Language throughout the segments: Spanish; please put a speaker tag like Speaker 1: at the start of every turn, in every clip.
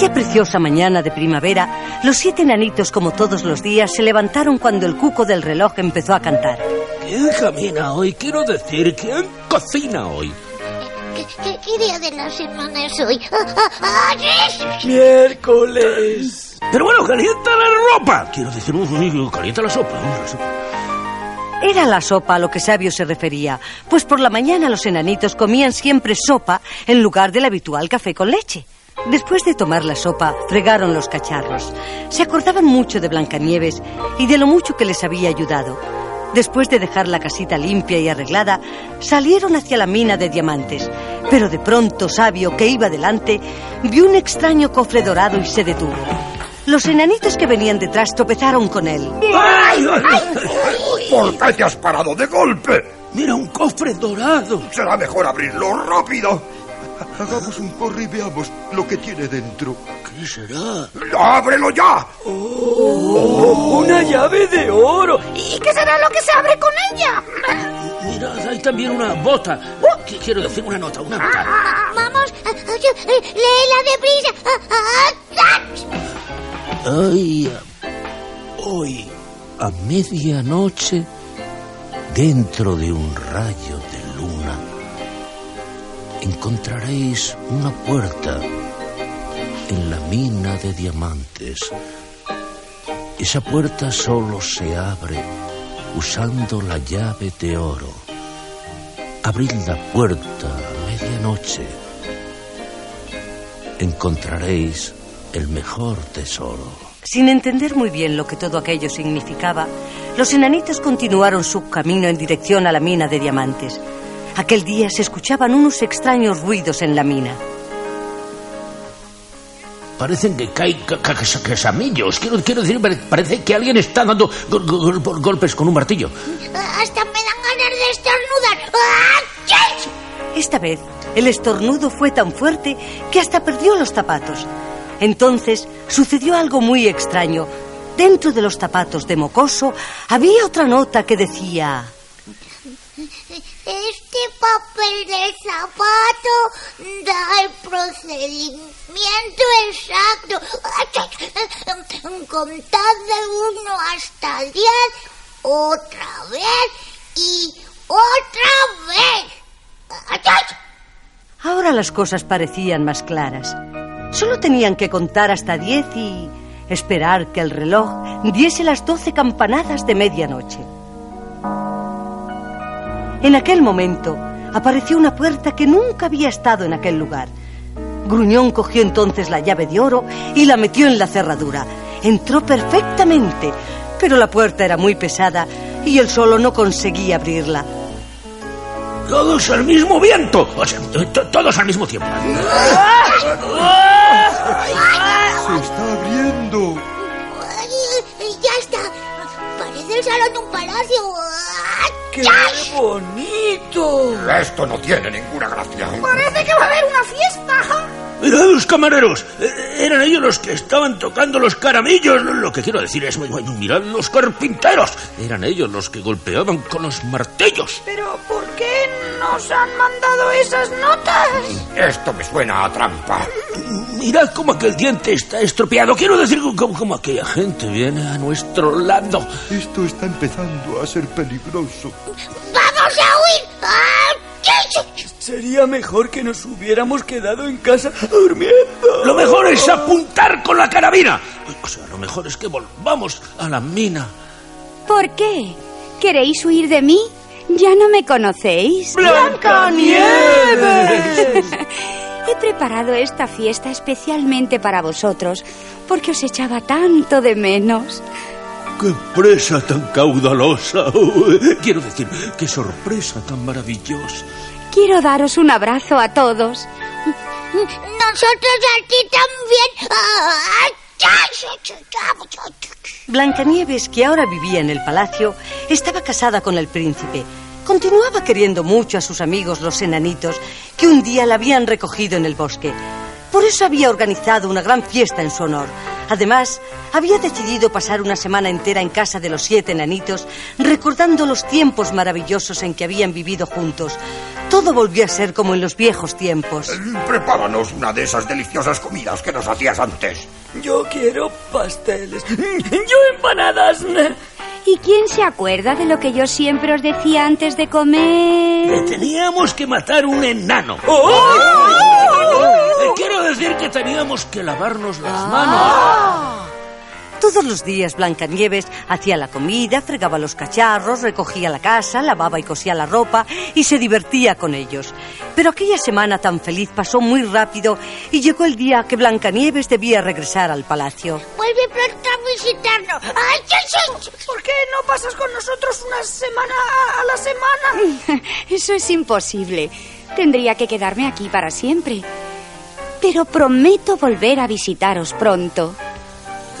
Speaker 1: Aquella preciosa mañana de primavera, los siete enanitos, como todos los días, se levantaron cuando el cuco del reloj empezó a cantar.
Speaker 2: ¿Quién camina hoy? Quiero decir, ¿quién cocina hoy?
Speaker 3: ¿Qué, qué día de la semana es hoy? Ah, ah, ah, es-
Speaker 4: Miércoles.
Speaker 2: Pero bueno, calienta la ropa. Quiero decir, calienta la sopa. la sopa.
Speaker 1: Era la sopa a lo que Sabio se refería, pues por la mañana los enanitos comían siempre sopa en lugar del habitual café con leche. Después de tomar la sopa, fregaron los cacharros. Se acordaban mucho de Blancanieves y de lo mucho que les había ayudado. Después de dejar la casita limpia y arreglada, salieron hacia la mina de diamantes. Pero de pronto Sabio, que iba delante, vio un extraño cofre dorado y se detuvo. Los enanitos que venían detrás tropezaron con él.
Speaker 2: ¡Ay!
Speaker 5: ¿Por qué te has parado de golpe?
Speaker 2: Mira, un cofre dorado.
Speaker 5: Será mejor abrirlo rápido. Hagamos un corre y veamos lo que tiene dentro.
Speaker 2: ¿Qué será?
Speaker 5: ¡Ábrelo ya!
Speaker 4: Una llave de oro.
Speaker 3: ¿Y qué será lo que se abre con ella?
Speaker 2: Mirad, hay también una bota. Qu- Quiero decir, una nota, una nota.
Speaker 3: Ah, Vamos, ah, ah, yo, eh, léela deprisa. Ah, ah, ah.
Speaker 2: Ay, hoy, a medianoche, dentro de un rayo de luna, encontraréis una puerta en la mina de diamantes. Esa puerta solo se abre usando la llave de oro. Abrid la puerta a medianoche. Encontraréis el mejor tesoro.
Speaker 1: Sin entender muy bien lo que todo aquello significaba, los enanitos continuaron su camino en dirección a la mina de diamantes. Aquel día se escuchaban unos extraños ruidos en la mina.
Speaker 2: Parecen que caen ca- ca- ca- casamillos. Quiero, quiero decir, pare- parece que alguien está dando gol- gol- gol- golpes con un martillo.
Speaker 3: Hasta me dan ganas de estornudar. Ah.
Speaker 1: Esta vez, el estornudo fue tan fuerte que hasta perdió los zapatos. Entonces sucedió algo muy extraño. Dentro de los zapatos de Mocoso había otra nota que decía...
Speaker 3: Este papel de zapato da el procedimiento exacto. Contad de uno hasta diez, otra vez y otra vez.
Speaker 1: Ahora las cosas parecían más claras. Solo tenían que contar hasta diez y esperar que el reloj diese las doce campanadas de medianoche. En aquel momento apareció una puerta que nunca había estado en aquel lugar. Gruñón cogió entonces la llave de oro y la metió en la cerradura. Entró perfectamente, pero la puerta era muy pesada y él solo no conseguía abrirla.
Speaker 2: Todos al mismo viento. O sea, todos al mismo tiempo.
Speaker 5: ¡Se está abriendo!
Speaker 3: Ya está. Parece el salón de un palacio.
Speaker 4: ¡Qué bonito!
Speaker 5: Esto no tiene ninguna gracia.
Speaker 3: Parece que va a haber una fiesta.
Speaker 2: Mirad los camareros. Eh, Eran ellos los que estaban tocando los caramillos. Lo- que quiero decir es, mirad los carpinteros. Eran ellos los que golpeaban con los martillos.
Speaker 6: Pero ¿por qué nos han mandado esas notas?
Speaker 5: Esto me suena a trampa.
Speaker 2: Mirad cómo aquel diente está estropeado. Quiero decir cómo, cómo aquella gente viene a nuestro lado.
Speaker 5: Esto está empezando a ser peligroso.
Speaker 3: ¡Vamos a huir!
Speaker 4: Sería mejor que nos hubiéramos quedado en casa durmiendo.
Speaker 2: Lo mejor es apuntar con la carabina. O sea, lo mejor es que volvamos a la mina.
Speaker 7: ¿Por qué? ¿Queréis huir de mí? ¿Ya no me conocéis?
Speaker 4: ¡Blancanieves!
Speaker 7: He preparado esta fiesta especialmente para vosotros, porque os echaba tanto de menos.
Speaker 2: ¡Qué presa tan caudalosa! Quiero decir, qué sorpresa tan maravillosa.
Speaker 7: Quiero daros un abrazo a todos.
Speaker 3: Nosotros a ti también. ¡Ah!
Speaker 1: Blancanieves, que ahora vivía en el palacio, estaba casada con el príncipe. Continuaba queriendo mucho a sus amigos los enanitos, que un día la habían recogido en el bosque. Por eso había organizado una gran fiesta en su honor. Además, había decidido pasar una semana entera en casa de los siete enanitos, recordando los tiempos maravillosos en que habían vivido juntos. Todo volvió a ser como en los viejos tiempos.
Speaker 5: Prepáranos una de esas deliciosas comidas que nos hacías antes.
Speaker 4: Yo quiero pasteles. Yo empanadas.
Speaker 7: ¿Y quién se acuerda de lo que yo siempre os decía antes de comer?
Speaker 2: Teníamos que matar un enano. Eh, Quiero decir que teníamos que lavarnos las manos.
Speaker 1: Todos los días Blancanieves hacía la comida, fregaba los cacharros, recogía la casa, lavaba y cosía la ropa y se divertía con ellos. Pero aquella semana tan feliz pasó muy rápido y llegó el día que Blancanieves debía regresar al palacio.
Speaker 3: Vuelve pronto a visitarnos. ¡Ay, ay, ay!
Speaker 6: ¿Por qué no pasas con nosotros una semana a- a la semana?
Speaker 7: Eso es imposible. Tendría que quedarme aquí para siempre. Pero prometo volver a visitaros pronto.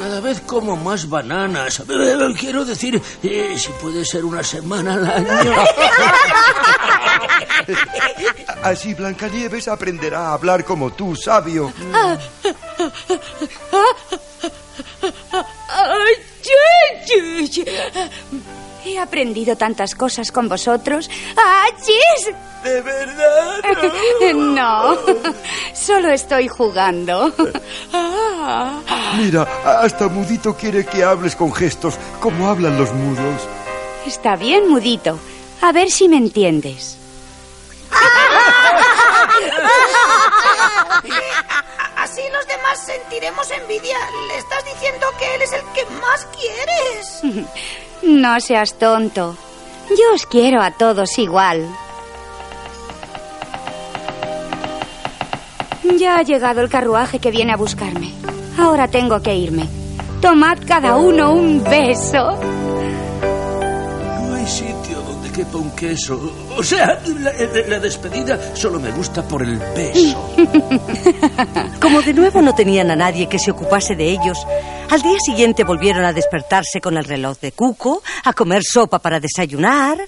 Speaker 2: Cada vez como más bananas. Quiero decir, eh, si puede ser una semana al año.
Speaker 5: Así Blancanieves aprenderá a hablar como tú, sabio.
Speaker 7: He aprendido tantas cosas con vosotros. ¡Achis!
Speaker 4: ¿De verdad?
Speaker 7: No, solo estoy jugando.
Speaker 5: Mira, hasta Mudito quiere que hables con gestos, como hablan los mudos.
Speaker 7: Está bien, mudito. A ver si me entiendes.
Speaker 6: Así los demás sentiremos envidia. Le estás diciendo que él es el que más quieres.
Speaker 7: No seas tonto. Yo os quiero a todos igual. Ya ha llegado el carruaje que viene a buscarme. Ahora tengo que irme. Tomad cada uno un beso.
Speaker 2: No hay sitio donde quepa un queso. O sea, la, la despedida solo me gusta por el beso.
Speaker 1: Como de nuevo no tenían a nadie que se ocupase de ellos, al día siguiente volvieron a despertarse con el reloj de Cuco, a comer sopa para desayunar